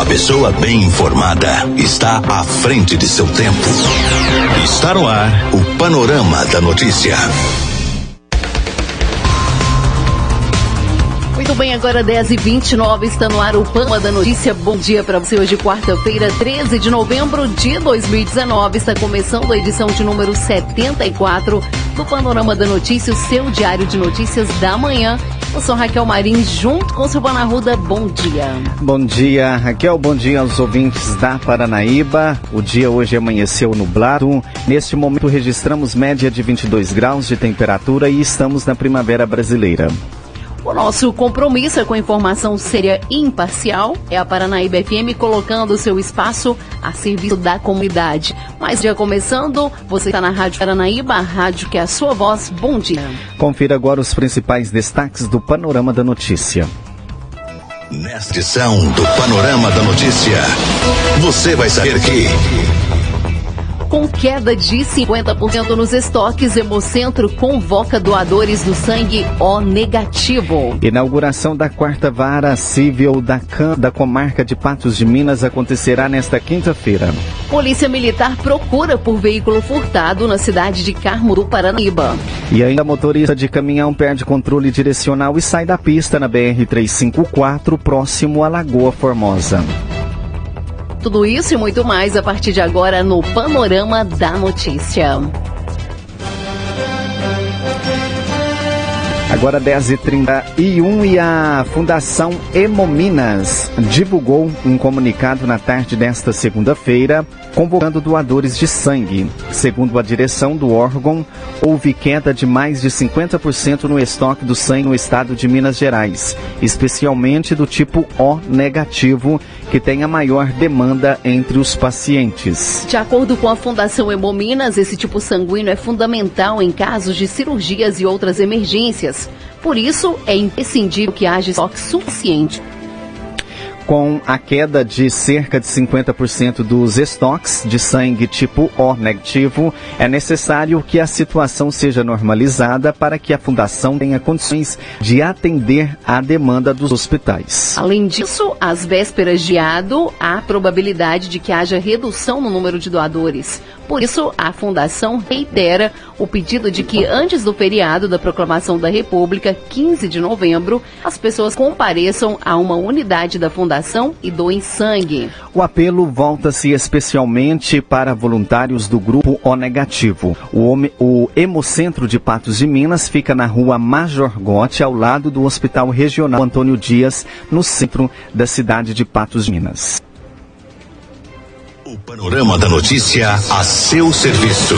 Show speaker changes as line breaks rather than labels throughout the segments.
A pessoa bem informada está à frente de seu tempo. Está no ar o Panorama da Notícia.
Muito bem, agora 10 e 29 está no ar o Pama da Notícia. Bom dia para você. Hoje, quarta-feira, 13 de novembro de 2019. Está começando a edição de número 74 do Panorama da Notícia, o seu diário de notícias da manhã. Eu sou Raquel Marins, junto com Silvana Ruda. Bom dia.
Bom dia, Raquel. Bom dia aos ouvintes da Paranaíba. O dia hoje amanheceu nublado. Neste momento registramos média de 22 graus de temperatura e estamos na primavera brasileira.
O nosso compromisso é com a informação séria e imparcial. É a Paranaíba FM colocando seu espaço a serviço da comunidade. Mais dia começando, você está na Rádio Paranaíba, a rádio que é a sua voz. Bom dia.
Confira agora os principais destaques do Panorama da Notícia.
Nesta edição do Panorama da Notícia, você vai saber que.
Com queda de 50% nos estoques, Hemocentro convoca doadores do sangue O negativo.
Inauguração da quarta vara civil da CAM da comarca de Patos de Minas acontecerá nesta quinta-feira.
Polícia Militar procura por veículo furtado na cidade de Carmo do Paranaíba.
E ainda motorista de caminhão perde controle direcional e sai da pista na BR-354, próximo à Lagoa Formosa.
Tudo isso e muito mais a partir de agora no Panorama da Notícia.
Agora 10h31 e a Fundação Hemominas divulgou um comunicado na tarde desta segunda-feira convocando doadores de sangue. Segundo a direção do órgão, houve queda de mais de 50% no estoque do sangue no estado de Minas Gerais, especialmente do tipo O negativo, que tem a maior demanda entre os pacientes.
De acordo com a Fundação Hemominas, esse tipo sanguíneo é fundamental em casos de cirurgias e outras emergências. Por isso, é imprescindível que haja estoque suficiente
com a queda de cerca de 50% dos estoques de sangue tipo O negativo, é necessário que a situação seja normalizada para que a fundação tenha condições de atender à demanda dos hospitais.
Além disso, às vésperas de ADO, há probabilidade de que haja redução no número de doadores. Por isso, a Fundação reitera o pedido de que, antes do feriado da Proclamação da República, 15 de novembro, as pessoas compareçam a uma unidade da Fundação e doem sangue.
O apelo volta-se especialmente para voluntários do grupo O Negativo. O, Hemocentro de Patos de Minas fica na rua Major Gotti, ao lado do Hospital Regional Antônio Dias, no centro da cidade de Patos de Minas.
O Panorama da Notícia a seu serviço.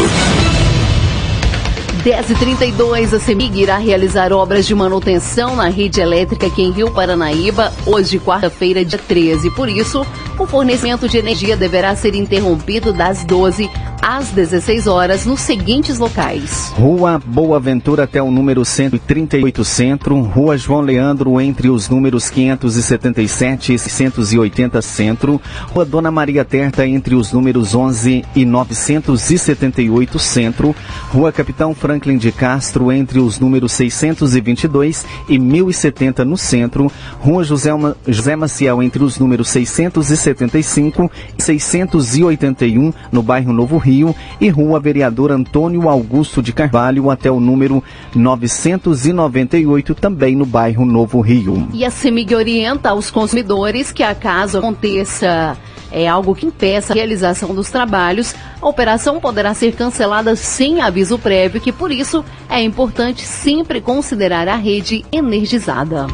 10h32, a CEMIG irá realizar obras de manutenção na rede elétrica aqui em Rio Paranaíba, hoje, quarta-feira, dia 13. Por isso, o fornecimento de energia deverá ser interrompido das 12 às 16 horas nos seguintes locais:
Rua Boa Ventura até o número 138 Centro, Rua João Leandro entre os números 577 e 680 Centro, Rua Dona Maria Terta entre os números 11 e 978 Centro, Rua Capitão Franklin de Castro entre os números 622 e 1070 no Centro, Rua José, José Maciel entre os números 675 e 681 no bairro Novo Rio Rio e Rua Vereador Antônio Augusto de Carvalho até o número 998, também no bairro Novo Rio.
E a CEMIG orienta aos consumidores que, acaso aconteça é algo que impeça a realização dos trabalhos, a operação poderá ser cancelada sem aviso prévio, que por isso é importante sempre considerar a rede energizada.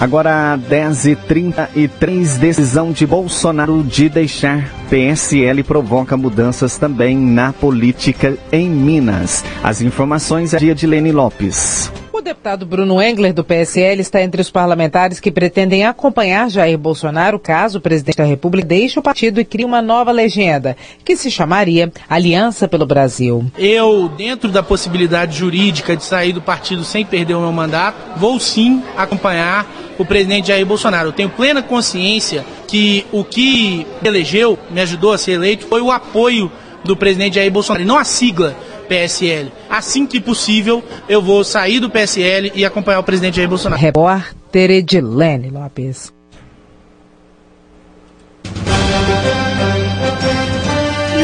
Agora 10h33, decisão de Bolsonaro de deixar PSL provoca mudanças também na política em Minas. As informações é dia de Lene Lopes.
O deputado Bruno Engler, do PSL, está entre os parlamentares que pretendem acompanhar Jair Bolsonaro caso o presidente da República deixe o partido e crie uma nova legenda, que se chamaria Aliança pelo Brasil.
Eu, dentro da possibilidade jurídica de sair do partido sem perder o meu mandato, vou sim acompanhar o presidente Jair Bolsonaro. Eu tenho plena consciência que o que elegeu, me ajudou a ser eleito, foi o apoio do presidente Jair Bolsonaro, e não a sigla PSL. Assim que possível, eu vou sair do PSL e acompanhar o presidente Jair Bolsonaro.
Repórter Edilene Lopes.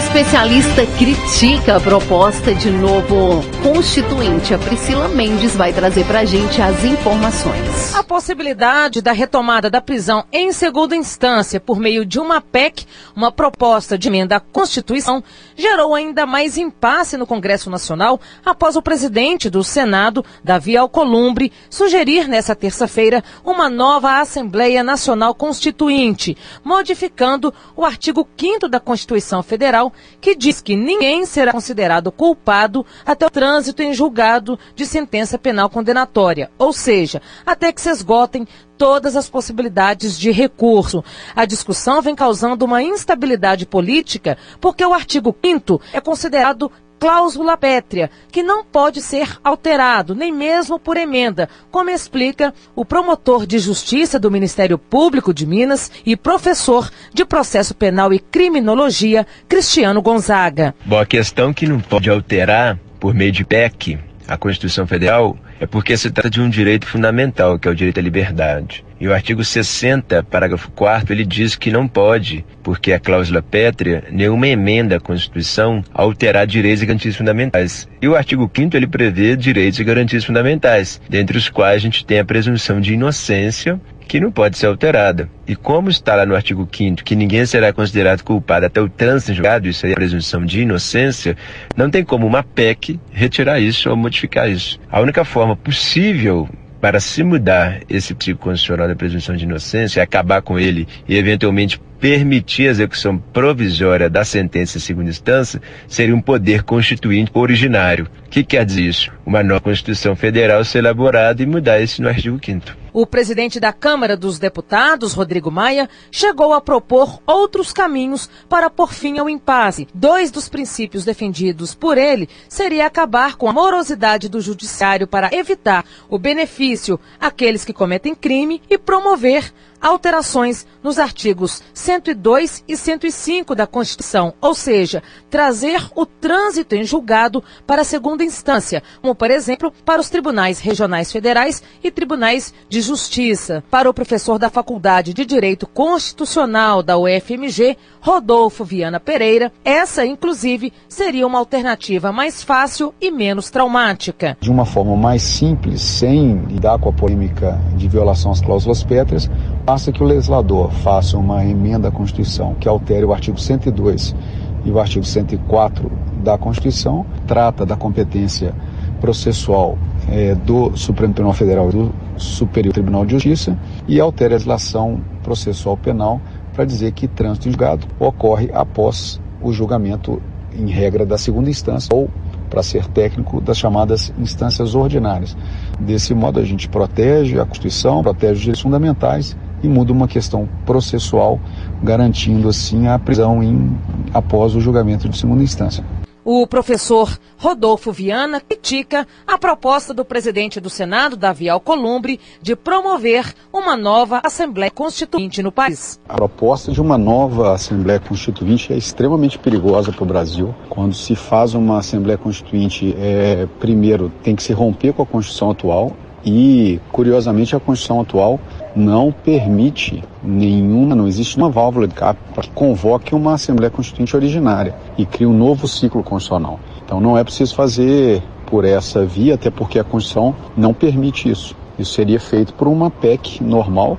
Especialista critica a proposta de novo constituinte. A Priscila Mendes vai trazer para a gente as informações.
A possibilidade da retomada da prisão em segunda instância por meio de uma PEC, uma proposta de emenda à Constituição, gerou ainda mais impasse no Congresso Nacional após o presidente do Senado, Davi Alcolumbre, sugerir nessa terça-feira uma nova Assembleia Nacional Constituinte, modificando o artigo 5 da Constituição Federal, que diz que ninguém será considerado culpado até o trânsito em julgado de sentença penal condenatória, ou seja, até que se esgotem todas as possibilidades de recurso. A discussão vem causando uma instabilidade política porque o artigo 5 é considerado cláusula pétrea, que não pode ser alterado, nem mesmo por emenda, como explica o promotor de justiça do Ministério Público de Minas e professor de processo penal e criminologia, Cristiano Gonzaga.
Bom, a questão que não pode alterar por meio de PEC a Constituição Federal é porque se trata de um direito fundamental, que é o direito à liberdade. E o artigo 60, parágrafo 4 ele diz que não pode, porque a cláusula pétrea, nenhuma emenda à Constituição alterar direitos e garantias fundamentais. E o artigo 5 ele prevê direitos e garantias fundamentais, dentre os quais a gente tem a presunção de inocência que não pode ser alterada. E como está lá no artigo 5 que ninguém será considerado culpado até o trânsito em julgado, isso aí é a presunção de inocência, não tem como uma PEC retirar isso ou modificar isso. A única forma possível para se mudar esse princípio constitucional da presunção de inocência, acabar com ele e eventualmente permitir a execução provisória da sentença em segunda instância, seria um poder constituinte originário. O que quer dizer isso? Uma nova Constituição Federal ser elaborada e mudar isso no artigo 5
o presidente da Câmara dos Deputados, Rodrigo Maia, chegou a propor outros caminhos para pôr fim ao impasse. Dois dos princípios defendidos por ele seria acabar com a morosidade do judiciário para evitar o benefício àqueles que cometem crime e promover alterações nos artigos 102 e 105 da Constituição, ou seja, trazer o trânsito em julgado para a segunda instância, como, por exemplo, para os tribunais regionais federais e tribunais de justiça. Para o professor da Faculdade de Direito Constitucional da UFMG, Rodolfo Viana Pereira, essa, inclusive, seria uma alternativa mais fácil e menos traumática.
De uma forma mais simples, sem lidar com a polêmica de violação às cláusulas pétreas, Basta que o legislador faça uma emenda à Constituição que altere o artigo 102 e o artigo 104 da Constituição, trata da competência processual é, do Supremo Tribunal Federal e do Superior Tribunal de Justiça e altere a legislação processual penal para dizer que trânsito em julgado ocorre após o julgamento em regra da segunda instância ou para ser técnico das chamadas instâncias ordinárias. Desse modo a gente protege a Constituição, protege os direitos fundamentais e muda uma questão processual, garantindo assim a prisão em, após o julgamento de segunda instância.
O professor Rodolfo Viana critica a proposta do presidente do Senado, Davi Alcolumbre, de promover uma nova Assembleia Constituinte no país.
A proposta de uma nova Assembleia Constituinte é extremamente perigosa para o Brasil. Quando se faz uma Assembleia Constituinte, é, primeiro tem que se romper com a Constituição atual e, curiosamente, a Constituição atual não permite nenhuma, não existe uma válvula de cap para que convoque uma Assembleia Constituinte originária e crie um novo ciclo constitucional. Então não é preciso fazer por essa via, até porque a Constituição não permite isso. Isso seria feito por uma PEC normal,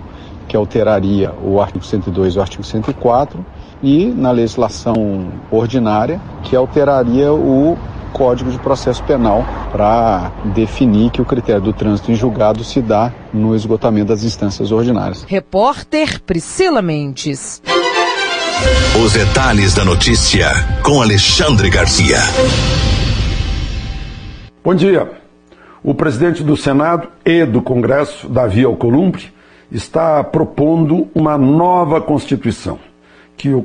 que alteraria o artigo 102 e o artigo 104, e na legislação ordinária, que alteraria o Código de Processo Penal para definir que o critério do trânsito em julgado se dá no esgotamento das instâncias ordinárias.
Repórter Priscila Mendes.
Os detalhes da notícia com Alexandre Garcia.
Bom dia. O presidente do Senado e do Congresso, Davi Alcolumbre, está propondo uma nova Constituição, que o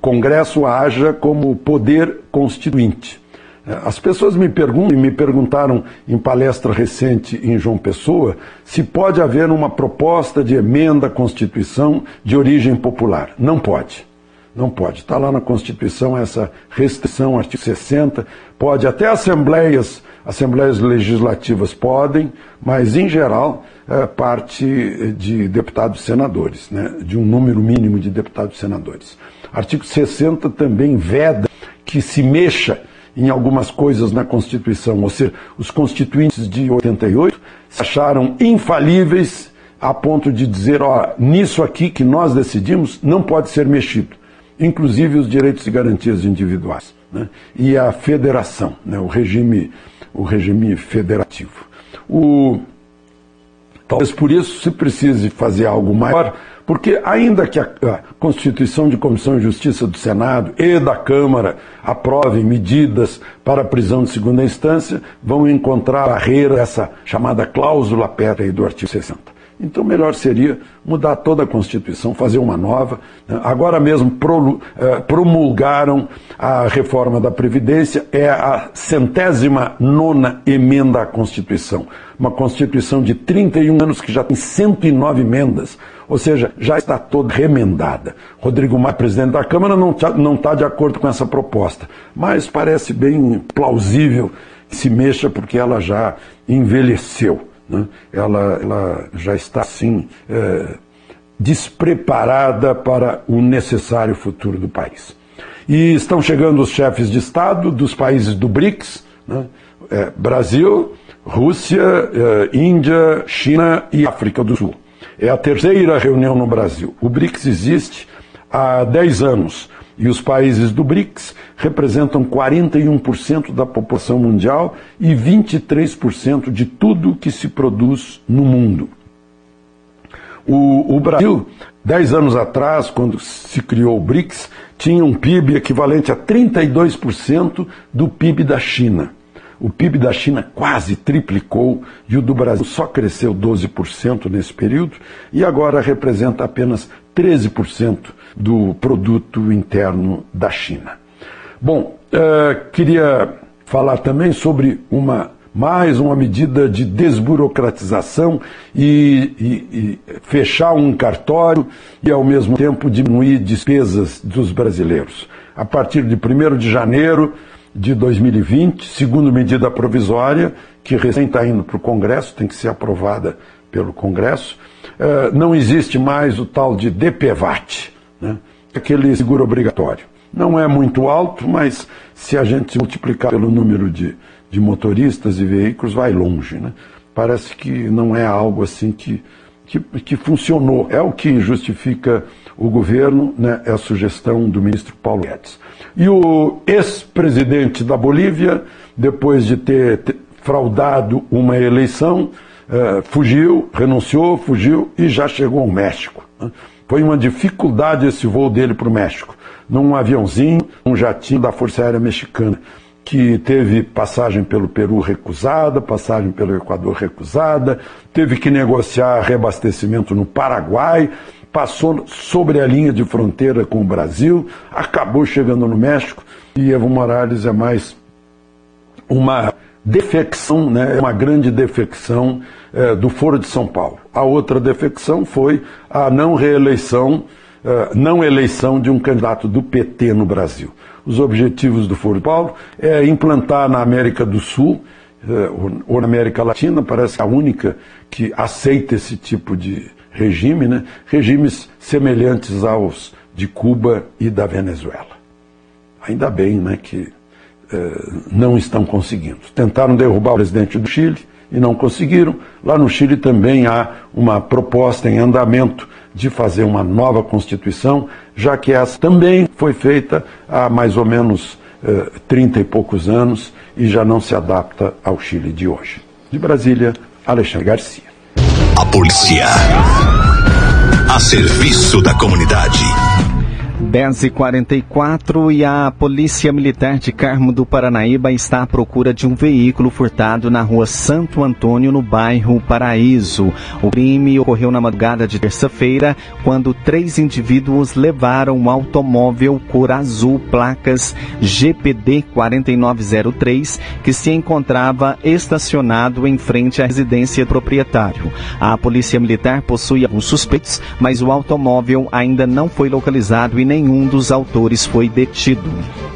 Congresso haja como poder constituinte as pessoas me perguntam, me perguntaram em palestra recente em João Pessoa, se pode haver uma proposta de emenda à Constituição de origem popular. Não pode. Não pode. Está lá na Constituição essa restrição, artigo 60. Pode até assembleias, assembleias legislativas podem, mas em geral é parte de deputados e senadores, né? de um número mínimo de deputados e senadores. Artigo 60 também veda que se mexa em algumas coisas na Constituição, ou seja, os constituintes de 88 se acharam infalíveis a ponto de dizer, ó, nisso aqui que nós decidimos não pode ser mexido, inclusive os direitos e garantias individuais, né? e a federação, né? o regime, o regime federativo. O, talvez por isso se precise fazer algo maior porque, ainda que a, Constituição de Comissão de Justiça do Senado e da Câmara aprovem medidas para a prisão de segunda instância, vão encontrar barreira essa chamada cláusula pétrea do artigo 60. Então, melhor seria mudar toda a Constituição, fazer uma nova. Né? Agora mesmo eh, promulgaram a reforma da Previdência, é a centésima nona emenda à Constituição. Uma Constituição de 31 anos que já tem 109 emendas, ou seja, já está toda remendada. Rodrigo Maia, presidente da Câmara, não está não tá de acordo com essa proposta, mas parece bem plausível que se mexa porque ela já envelheceu né? ela, ela já está assim é, despreparada para o necessário futuro do país. E estão chegando os chefes de Estado dos países do BRICS, né? é, Brasil, Rússia, é, Índia, China e África do Sul. É a terceira reunião no Brasil. O BRICS existe há 10 anos e os países do BRICS representam 41% da população mundial e 23% de tudo que se produz no mundo. O, o, Brasil, 10 anos atrás, quando se criou o BRICS, tinha um PIB equivalente a 32% do PIB da China. O PIB da China quase triplicou e o do Brasil só cresceu 12% nesse período e agora representa apenas 13% do produto interno da China. Bom, uh, queria falar também sobre uma mais uma medida de desburocratização e, e, e, fechar um cartório e, ao mesmo tempo, diminuir despesas dos brasileiros. A partir de 1 de janeiro de 2020, segundo medida provisória, que recém está indo para o Congresso, tem que ser aprovada pelo Congresso, eh, não existe mais o tal de DPVAT, né? aquele seguro obrigatório. Não é muito alto, mas se a gente multiplicar pelo número de, de motoristas e veículos, vai longe. Né? Parece que não é algo assim que, que, que funcionou. É o que justifica o governo, né? é a sugestão do ministro Paulo Guedes. E o ex-presidente da Bolívia, depois de ter fraudado uma eleição, eh, fugiu, renunciou, fugiu e já chegou ao México. Né? Foi uma dificuldade esse voo dele para o México, num aviãozinho, um jatinho da Força Aérea Mexicana, que teve passagem pelo Peru recusada, passagem pelo Equador recusada, teve que negociar reabastecimento no Paraguai, passou sobre a linha de fronteira com o Brasil, acabou chegando no México e Evo Morales é mais uma defecção, né, uma grande defecção é, do Foro de São Paulo. A outra defecção foi a não reeleição, é, não eleição de um candidato do PT no Brasil. Os objetivos do Foro de Paulo é implantar na América do Sul, é, ou na América Latina, parece a única que aceita esse tipo de regime, né, regimes semelhantes aos de Cuba e da Venezuela. Ainda bem né, que não estão conseguindo. Tentaram derrubar o presidente do Chile, e não conseguiram. Lá no Chile também há uma proposta em andamento de fazer uma nova Constituição, já que essa também foi feita há mais ou menos eh, 30 e poucos anos e já não se adapta ao Chile de hoje. De Brasília, Alexandre Garcia.
A polícia. A serviço da comunidade.
10h44 e a Polícia Militar de Carmo do Paranaíba está à procura de um veículo furtado na rua Santo Antônio, no bairro Paraíso. O crime ocorreu na madrugada de terça-feira, quando três indivíduos levaram um automóvel cor azul, placas GPD 4903, que se encontrava estacionado em frente à residência do proprietário. A Polícia Militar possui alguns suspeitos, mas o automóvel ainda não foi localizado e nenhum dos autores foi detido.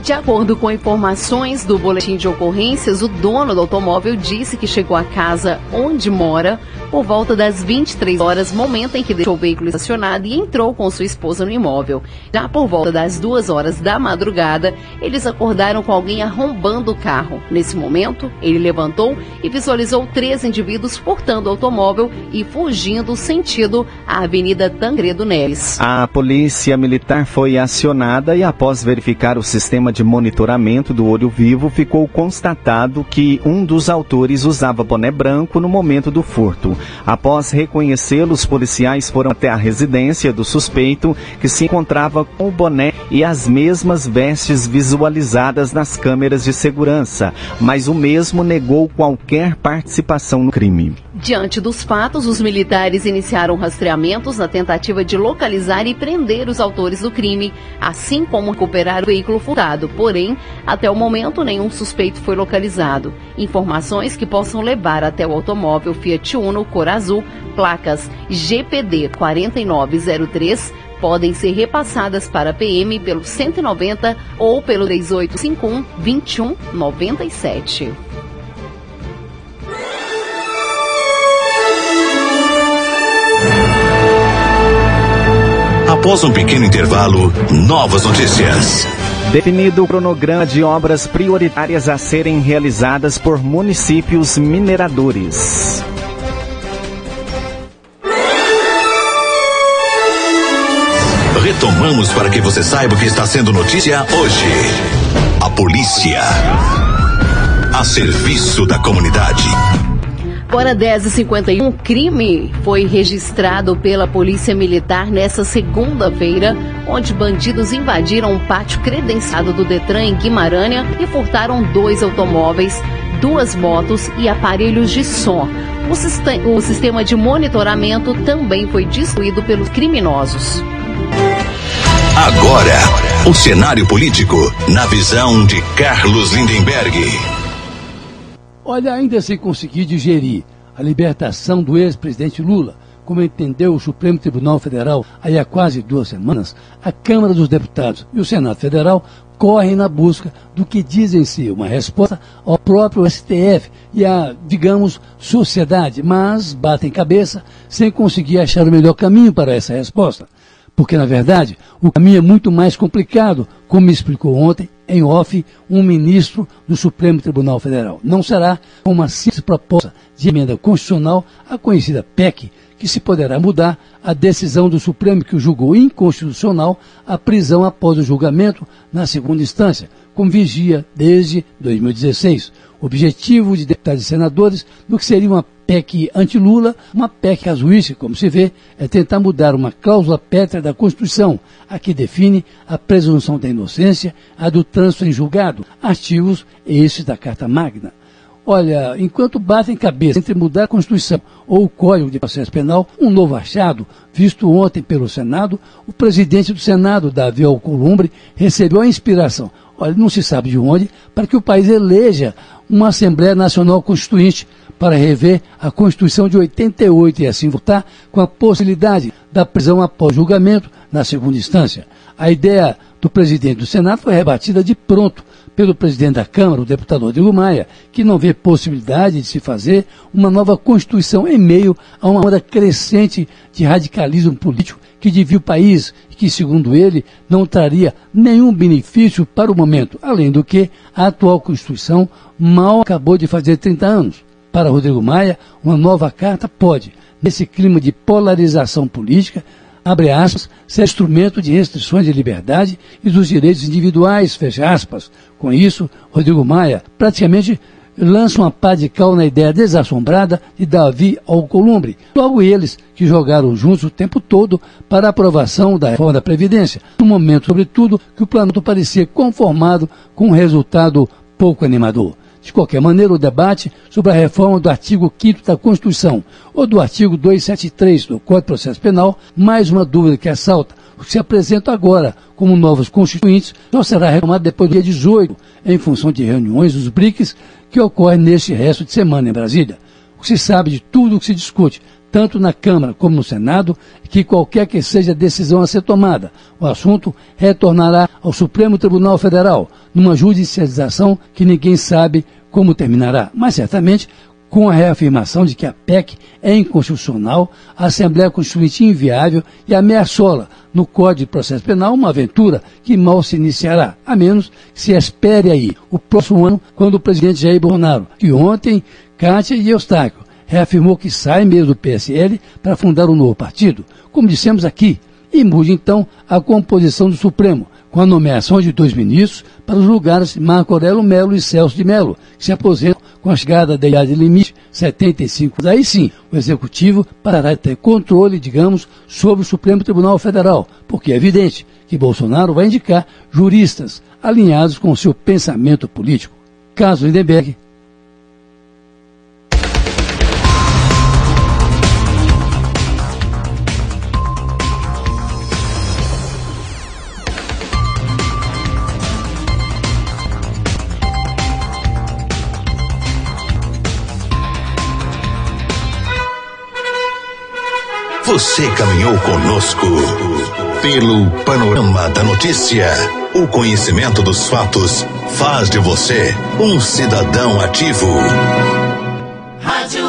De acordo com informações do boletim de ocorrências, o dono do automóvel disse que chegou à casa onde mora por volta das 23 horas, momento em que deixou o veículo estacionado e entrou com sua esposa no imóvel. Já por volta das duas horas da madrugada, eles acordaram com alguém arrombando o carro. Nesse momento, ele levantou e visualizou três indivíduos furtando o automóvel e fugindo sentido à Avenida Tangredo Neves.
A polícia militar foi acionada e após verificar o sistema de monitoramento do olho vivo, ficou constatado que um dos autores usava boné branco no momento do furto. Após reconhecê-lo, os policiais foram até a residência do suspeito, que se encontrava com o boné e as mesmas vestes visualizadas nas câmeras de segurança, mas o mesmo negou qualquer participação no crime.
Diante dos fatos, os militares iniciaram rastreamentos na tentativa de localizar e prender os autores do crime, assim como recuperar o veículo furtado. Porém, até o momento, nenhum suspeito foi localizado. Informações que possam levar até o automóvel Fiat Uno cor azul, placas GPD 4903, podem ser repassadas para a PM pelo 190 ou pelo 3851 2197.
Após um pequeno intervalo, novas notícias.
Definido o cronograma de obras prioritárias a serem realizadas por municípios mineradores.
Retomamos para que você saiba o que está sendo notícia hoje. A polícia. A serviço da comunidade.
Agora 10h51, um crime foi registrado pela Polícia Militar nessa segunda-feira, onde bandidos invadiram um pátio credenciado do Detran em Guimarães e furtaram dois automóveis, duas motos e aparelhos de som. O, o sistema de monitoramento também foi destruído pelos criminosos.
Agora, o cenário político na visão de Carlos Lindenberg.
Olha, ainda sem conseguir digerir a libertação do ex-presidente Lula, como entendeu o Supremo Tribunal Federal aí há quase duas semanas, a Câmara dos Deputados e o Senado Federal correm na busca do que dizem ser uma resposta ao próprio STF e à, digamos, sociedade, mas batem cabeça sem conseguir achar o melhor caminho para essa resposta. Porque, na verdade, o caminho é muito mais complicado, como me explicou ontem, em off, um ministro do Supremo Tribunal Federal. Não será uma simples proposta de emenda constitucional, a conhecida PEC, que se poderá mudar a decisão do Supremo que julgou inconstitucional a prisão após o julgamento na segunda instância, como vigia desde 2016. Objetivo de deputados e senadores do que seria uma PEC anti-Lula, uma PEC casuística, como se vê, é tentar mudar uma cláusula pétrea da Constituição, a que define a presunção da inocência, a do trânsito em julgado, artigos esses da Carta Magna. Olha, enquanto batem cabeça entre mudar a Constituição ou o Código de Processo Penal, um novo achado, visto ontem pelo Senado, o presidente do Senado, Davi Alcolumbre, recebeu a inspiração, olha, não se sabe de onde, para que o país eleja uma Assembleia Nacional Constituinte para rever a Constituição de 88 e assim votar com a possibilidade da prisão após julgamento na segunda instância. A ideia do presidente do Senado foi rebatida de pronto pelo presidente da Câmara, o deputado Rodrigo Maia, que não vê possibilidade de se fazer uma nova Constituição em meio a uma onda crescente de radicalismo político que divide o país e que, segundo ele, não traria nenhum benefício para o momento, além do que a atual Constituição mal acabou de fazer 30 anos. Para Rodrigo Maia, uma nova carta pode, nesse clima de polarização política, abre aspas, ser instrumento de restrições de liberdade e dos direitos individuais, fecha aspas. Com isso, Rodrigo Maia praticamente lança uma pá de cal na ideia desassombrada de Davi Alcolumbre, logo eles que jogaram juntos o tempo todo para a aprovação da reforma da Previdência, no momento, sobretudo, que o Planalto parecia conformado com um resultado pouco animador. De qualquer maneira, o debate sobre a reforma do artigo 5 da Constituição ou do artigo 273 do Código de Processo Penal, mais uma dúvida que assalta se apresenta agora como novos constituintes, só será retomado depois do dia 18, em função de reuniões dos BRICS que ocorrem neste resto de semana em Brasília. O que se sabe de tudo o que se discute, tanto na Câmara como no Senado, que qualquer que seja a decisão a ser tomada, o assunto retornará ao Supremo Tribunal Federal, numa judicialização que ninguém sabe como terminará, mas certamente com a reafirmação de que a PEC é inconstitucional, a Assembleia Constituinte inviável e ameaçou-la no Código de Processo Penal, uma aventura que mal se iniciará, a menos que se espere aí o próximo ano, quando o presidente Jair Bolsonaro, que ontem, Cátia e Eustáquio, reafirmou que sai mesmo do PSL para fundar um novo partido, como dissemos aqui, e mude então a composição do Supremo, com a nomeação de dois ministros para os lugares Marco Aurélio Melo e Celso de Melo, que se aposentam com a chegada da idade limite, 75 Aí sim, o Executivo parará de ter controle, digamos, sobre o Supremo Tribunal Federal, porque é evidente que Bolsonaro vai indicar juristas alinhados com o seu pensamento político. Caso Lindenberg,
Você caminhou conosco pelo panorama da notícia. O conhecimento dos fatos faz de você um cidadão ativo. Rádio